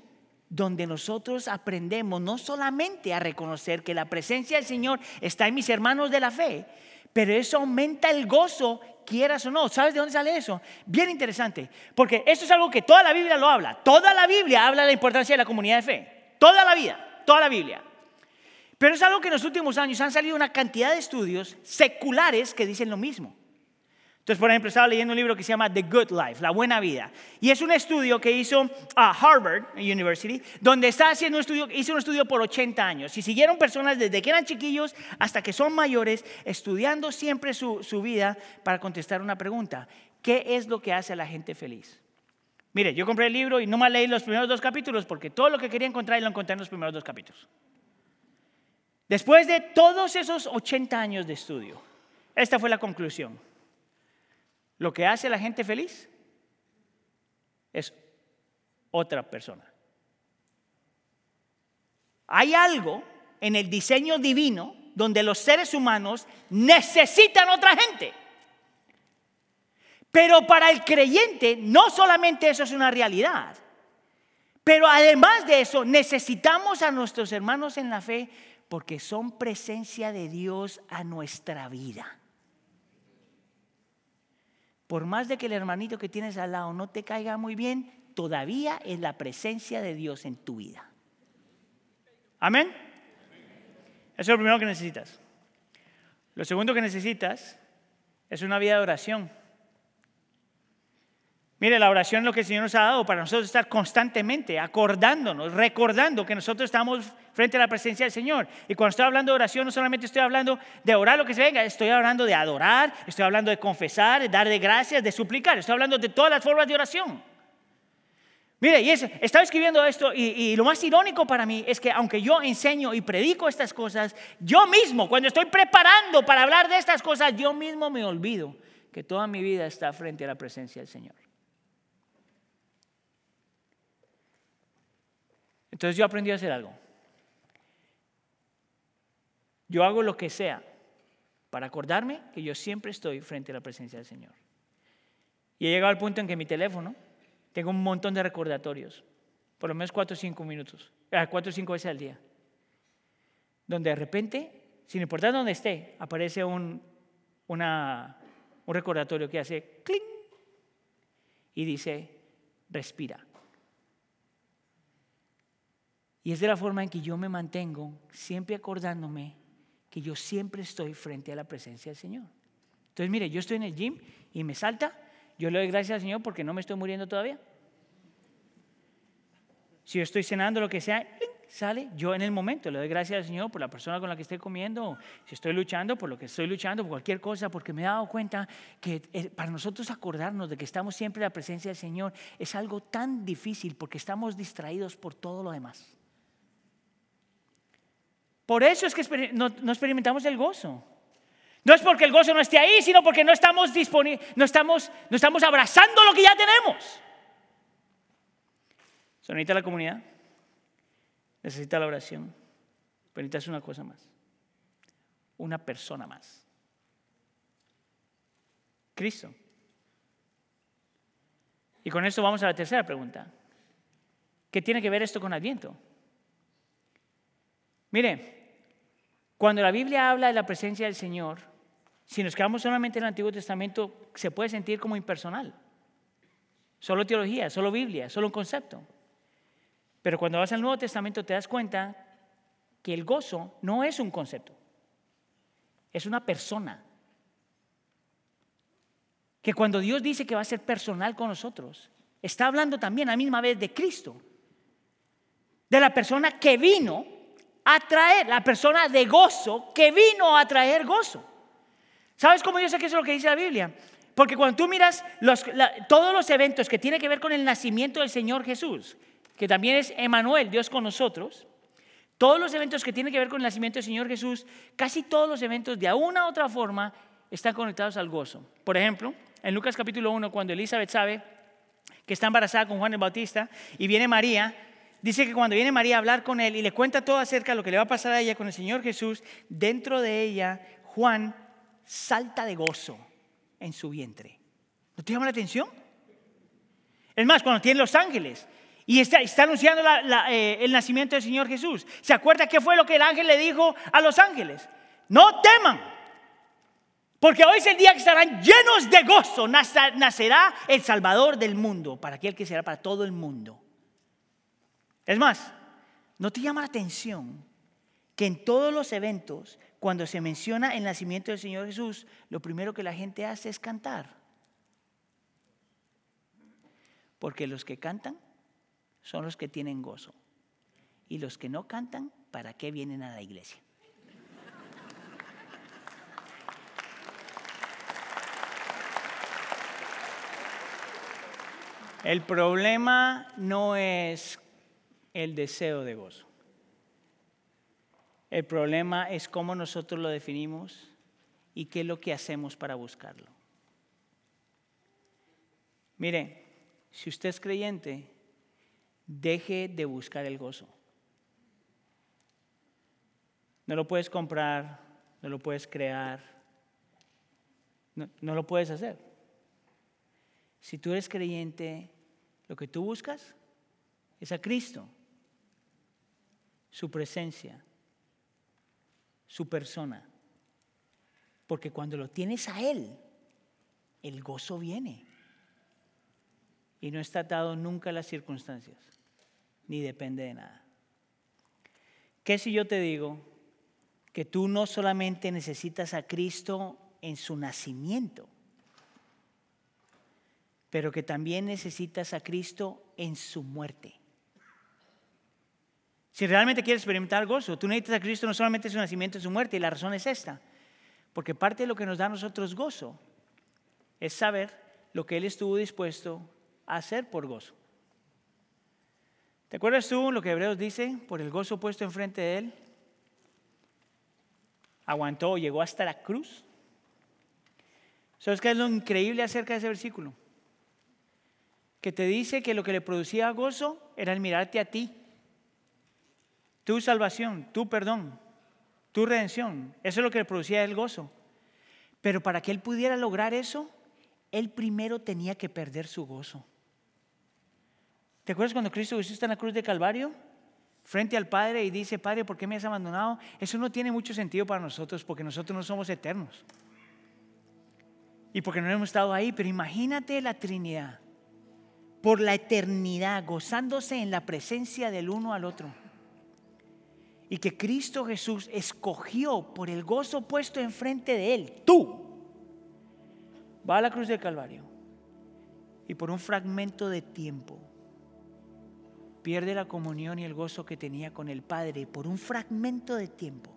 donde nosotros aprendemos no solamente a reconocer que la presencia del Señor está en mis hermanos de la fe, pero eso aumenta el gozo, quieras o no. ¿Sabes de dónde sale eso? Bien interesante, porque esto es algo que toda la Biblia lo habla. Toda la Biblia habla de la importancia de la comunidad de fe. Toda la vida, toda la Biblia. Pero es algo que en los últimos años han salido una cantidad de estudios seculares que dicen lo mismo. Entonces, por ejemplo, estaba leyendo un libro que se llama The Good Life, La Buena Vida. Y es un estudio que hizo a Harvard University, donde está haciendo un estudio, hizo un estudio por 80 años. Y siguieron personas desde que eran chiquillos hasta que son mayores, estudiando siempre su, su vida para contestar una pregunta. ¿Qué es lo que hace a la gente feliz? Mire, yo compré el libro y no más leí los primeros dos capítulos porque todo lo que quería encontrar lo encontré en los primeros dos capítulos. Después de todos esos 80 años de estudio, esta fue la conclusión lo que hace a la gente feliz es otra persona. Hay algo en el diseño divino donde los seres humanos necesitan otra gente. Pero para el creyente no solamente eso es una realidad, pero además de eso necesitamos a nuestros hermanos en la fe porque son presencia de Dios a nuestra vida por más de que el hermanito que tienes al lado no te caiga muy bien, todavía es la presencia de Dios en tu vida. Amén. Eso es lo primero que necesitas. Lo segundo que necesitas es una vida de oración. Mire, la oración es lo que el Señor nos ha dado para nosotros estar constantemente acordándonos, recordando que nosotros estamos frente a la presencia del Señor. Y cuando estoy hablando de oración, no solamente estoy hablando de orar lo que se venga, estoy hablando de adorar, estoy hablando de confesar, de dar de gracias, de suplicar, estoy hablando de todas las formas de oración. Mire, y estaba escribiendo esto y, y, lo más irónico para mí es que aunque yo enseño y predico estas cosas, yo mismo, cuando estoy preparando para hablar de estas cosas, yo mismo me olvido que toda mi vida está frente a la presencia del Señor. Entonces yo aprendí a hacer algo. Yo hago lo que sea para acordarme que yo siempre estoy frente a la presencia del Señor. Y he llegado al punto en que mi teléfono tengo un montón de recordatorios, por lo menos cuatro o cinco minutos, eh, cuatro o cinco veces al día, donde de repente, sin importar dónde esté, aparece un, un recordatorio que hace cling y dice, respira. Y es de la forma en que yo me mantengo siempre acordándome que yo siempre estoy frente a la presencia del Señor. Entonces, mire, yo estoy en el gym y me salta, yo le doy gracias al Señor porque no me estoy muriendo todavía. Si yo estoy cenando lo que sea, sale, yo en el momento le doy gracias al Señor por la persona con la que estoy comiendo, si estoy luchando por lo que estoy luchando, por cualquier cosa, porque me he dado cuenta que eh, para nosotros acordarnos de que estamos siempre en la presencia del Señor es algo tan difícil porque estamos distraídos por todo lo demás. Por eso es que no, experimentamos el gozo. No es porque el gozo no esté ahí, sino porque no estamos, no estamos, no estamos abrazando lo que ya tenemos. Sonita la comunidad. necesita la oración, pero necesitas una cosa más, una persona más. Cristo. Y con esto vamos a la tercera pregunta. ¿Qué tiene que ver esto con Adviento? Mire, cuando la Biblia habla de la presencia del Señor, si nos quedamos solamente en el Antiguo Testamento, se puede sentir como impersonal. Solo teología, solo Biblia, solo un concepto. Pero cuando vas al Nuevo Testamento te das cuenta que el gozo no es un concepto, es una persona. Que cuando Dios dice que va a ser personal con nosotros, está hablando también a la misma vez de Cristo, de la persona que vino a traer, la persona de gozo que vino a traer gozo. ¿Sabes cómo yo sé que eso es lo que dice la Biblia? Porque cuando tú miras todos los eventos que tienen que ver con el nacimiento del Señor Jesús, que también es Emanuel, Dios con nosotros, todos los eventos que tienen que ver con el nacimiento del Señor Jesús, casi todos los eventos de una u otra forma están conectados al gozo. Por ejemplo, en Lucas capítulo 1, cuando Elizabeth sabe que está embarazada con Juan el Bautista y viene María, dice que cuando viene María a hablar con él y le cuenta todo acerca de lo que le va a pasar a ella con el Señor Jesús, dentro de ella Juan salta de gozo en su vientre. ¿No te llama la atención? Es más, cuando tiene los ángeles y está, anunciando eh, el nacimiento del Señor Jesús. ¿Se acuerda qué fue lo que el ángel le dijo a los ángeles? No teman, porque hoy es el día que estarán llenos de gozo. Nacerá el Salvador del mundo, para aquel que será para todo el mundo. Es más, ¿no te llama la atención que en todos los eventos, cuando se menciona el nacimiento del Señor Jesús, lo primero que la gente hace es cantar? Porque los que cantan son los que tienen gozo. Y los que no cantan, ¿para qué vienen a la iglesia? El problema no es el deseo de gozo. El problema es cómo nosotros lo definimos y qué es lo que hacemos para buscarlo. Mire, si usted es creyente, deje de buscar el gozo. No lo puedes comprar, no lo puedes crear, no, lo puedes hacer. Si tú eres creyente, lo que tú buscas es a Cristo, su presencia, su persona. Porque cuando lo tienes a Él, el gozo viene. Y no está atado nunca a las circunstancias ni depende de nada. ¿Qué si yo te digo que tú no solamente necesitas a Cristo en su nacimiento, pero que también necesitas a Cristo en su muerte? Si realmente quieres experimentar gozo, tú necesitas a Cristo no solamente en su nacimiento, en su muerte, y la razón es esta, porque parte de lo que nos da a nosotros gozo es saber lo que Él estuvo dispuesto a hacer por gozo. ¿Te acuerdas tú lo que Hebreos dice? Por el gozo puesto enfrente de él. Aguantó, llegó hasta la cruz. ¿Sabes qué es lo increíble acerca de ese versículo? Que te dice que lo que le producía gozo era el mirarte a ti. Tu salvación, tu perdón, tu redención. Eso es lo que le producía el gozo. Pero para que él pudiera lograr eso, él primero tenía que perder su gozo. ¿Te acuerdas cuando Cristo Jesús está en la cruz de Calvario? Frente al Padre y dice, Padre, ¿por qué me has abandonado? Eso no tiene mucho sentido para nosotros porque nosotros no somos eternos. Y porque no hemos estado ahí, pero imagínate la Trinidad por la eternidad, gozándose en la presencia del uno al otro. Y que Cristo Jesús escogió por el gozo puesto enfrente de él, tú, va a la cruz del Calvario y por un fragmento de tiempo pierde la comunión y el gozo que tenía con el Padre por un fragmento de tiempo,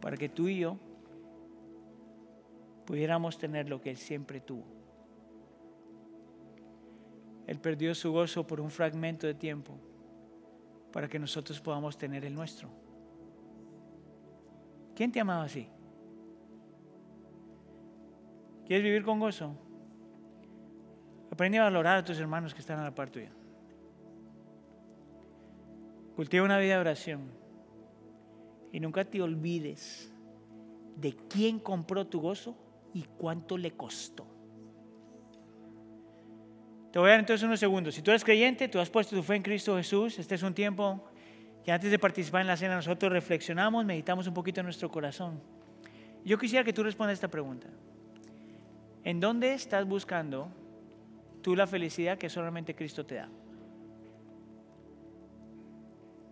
para que tú y yo pudiéramos tener lo que Él siempre tuvo. Él perdió su gozo por un fragmento de tiempo, para que nosotros podamos tener el nuestro. ¿Quién te amaba así? ¿Quieres vivir con gozo? Aprende a valorar a tus hermanos que están a la par tuya. Cultiva una vida de oración. Y nunca te olvides de quién compró tu gozo y cuánto le costó. Te voy a dar entonces unos segundos. Si tú eres creyente, tú has puesto tu fe en Cristo Jesús, este es un tiempo que antes de participar en la cena nosotros reflexionamos, meditamos un poquito en nuestro corazón. Yo quisiera que tú respondas esta pregunta. ¿En dónde estás buscando tú la felicidad que solamente Cristo te da?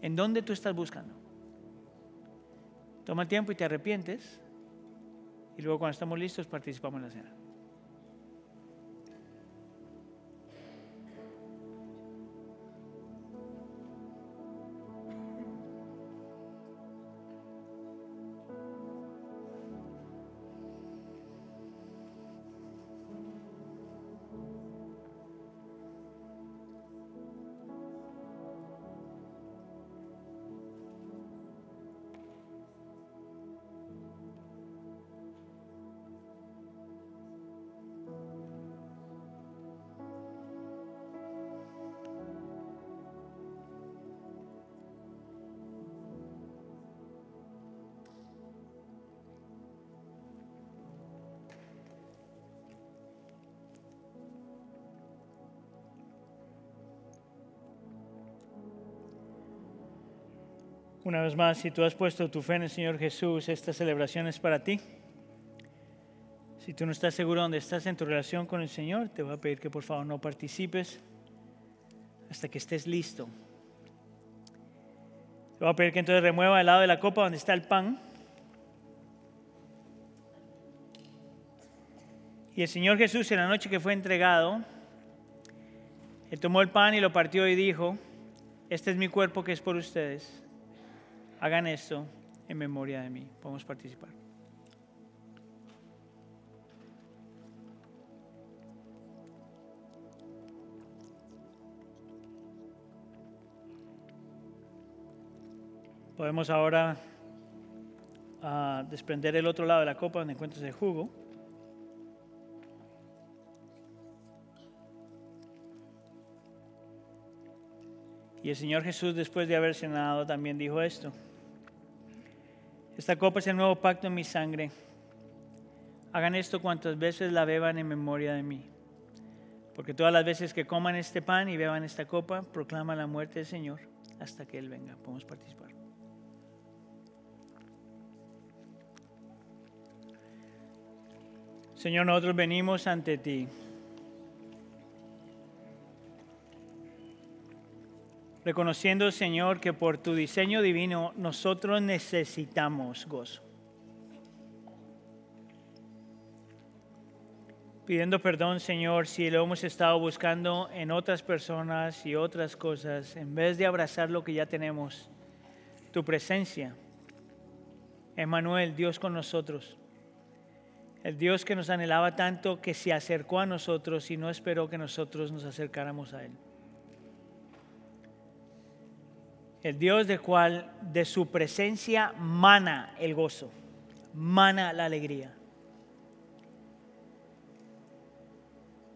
¿En dónde tú estás buscando? Toma el tiempo y te arrepientes y luego cuando estamos listos participamos en la cena. Una vez más, si tú has puesto tu fe en el Señor Jesús, esta celebración es para ti. Si tú no estás seguro dónde estás en tu relación con el Señor, te voy a pedir que por favor no participes hasta que estés listo. Te voy a pedir que entonces remueva el lado de la copa donde está el pan. Y el Señor Jesús en la noche que fue entregado, Él tomó el pan y lo partió y dijo, este es mi cuerpo que es por ustedes Hagan esto en memoria de mí. Podemos participar. Podemos ahora ah, desprender el otro lado de la copa donde encuentras el jugo. Y el Señor Jesús, después de haber cenado, también dijo esto. Esta copa es el nuevo pacto en mi sangre. Hagan esto cuantas veces la beban en memoria de mí. Porque todas las veces que coman este pan y beban esta copa, proclaman la muerte del Señor hasta que Él venga. Podemos participar. Señor, nosotros venimos ante ti reconociendo, Señor, que por tu diseño divino nosotros necesitamos gozo. Pidiendo perdón, Señor, si lo hemos estado buscando en otras personas y otras cosas, en vez de abrazar lo que ya tenemos, tu presencia. Emmanuel, Dios con nosotros. El Dios que nos anhelaba tanto que se acercó a nosotros y no esperó que nosotros nos acercáramos a Él. El Dios de cual de su presencia mana el gozo, mana la alegría.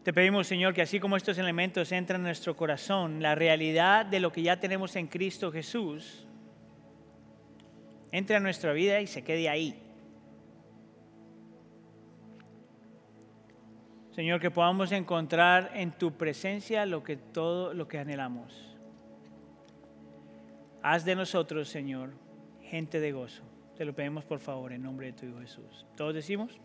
Te pedimos, Señor, que así como estos elementos entran en nuestro corazón, la realidad de lo que ya tenemos en Cristo Jesús entre a nuestra vida y se quede ahí. Señor, que podamos encontrar en tu presencia lo que todo lo que anhelamos. Haz de nosotros, Señor, gente de gozo. Te lo pedimos por favor en nombre de tu Hijo Jesús. Todos decimos.